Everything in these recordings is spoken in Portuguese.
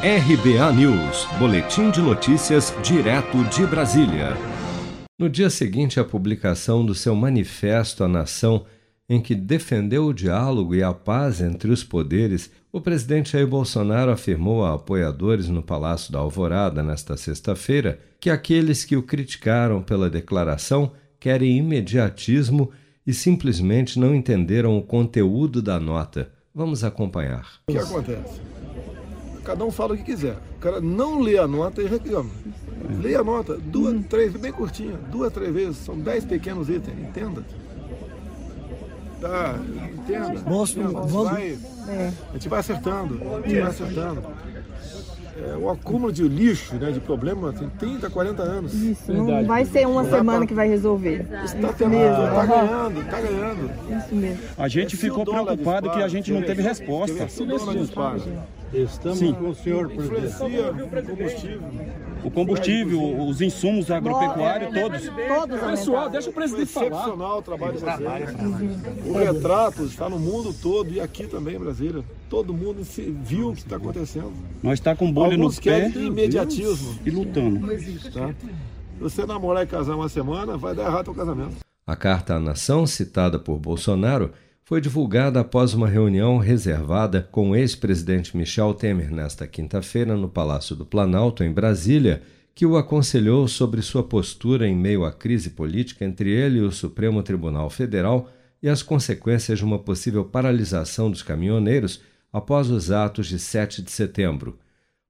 RBA News, Boletim de Notícias, direto de Brasília. No dia seguinte à publicação do seu Manifesto à Nação, em que defendeu o diálogo e a paz entre os poderes, o presidente Jair Bolsonaro afirmou a apoiadores no Palácio da Alvorada nesta sexta-feira que aqueles que o criticaram pela declaração querem imediatismo e simplesmente não entenderam o conteúdo da nota. Vamos acompanhar. O que acontece? Cada um fala o que quiser. O cara não lê a nota e reclama. Leia a nota, duas, três, bem curtinha, duas, três vezes, são dez pequenos itens, entenda. Tá, entenda. Mostra, entenda. vamos- Vai, A gente vai acertando, a gente vai acertando. É, o acúmulo de lixo, né, de problema, tem 30, 40 anos. Isso, não vai ser uma dá semana pra- que vai resolver. Está tendo, tá ganhando, tá ganhando. Isso mesmo. A gente o ficou preocupado que a gente não teve resposta. Se o dólar dispara, Estamos Sim. com o senhor, presidente. influencia o combustível. O combustível, os insumos agropecuários, todos. Todos Pessoal, deixa o presidente falar. Excepcional o trabalho de vocês. O retrato está no mundo todo e aqui também em Brasília. Todo mundo se viu o que está acontecendo. Nós está com bolha no Alguns pé querem imediatismo. e lutando. Tá? Se você namorar e casar uma semana, vai dar errado o casamento. A carta à nação, citada por Bolsonaro, foi divulgada após uma reunião reservada com o ex-presidente Michel Temer nesta quinta-feira no Palácio do Planalto, em Brasília, que o aconselhou sobre sua postura em meio à crise política entre ele e o Supremo Tribunal Federal e as consequências de uma possível paralisação dos caminhoneiros após os atos de 7 de setembro.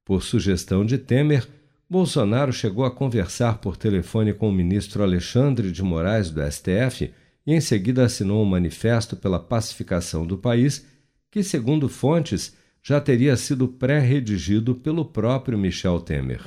Por sugestão de Temer, Bolsonaro chegou a conversar por telefone com o ministro Alexandre de Moraes do STF e em seguida assinou um manifesto pela pacificação do país, que, segundo fontes, já teria sido pré-redigido pelo próprio Michel Temer.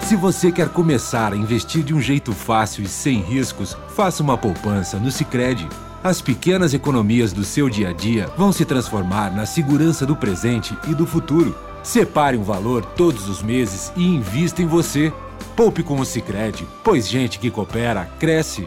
Se você quer começar a investir de um jeito fácil e sem riscos, faça uma poupança no Sicredi. As pequenas economias do seu dia a dia vão se transformar na segurança do presente e do futuro. Separe um valor todos os meses e invista em você. Poupe com o Sicredi, pois gente que coopera cresce.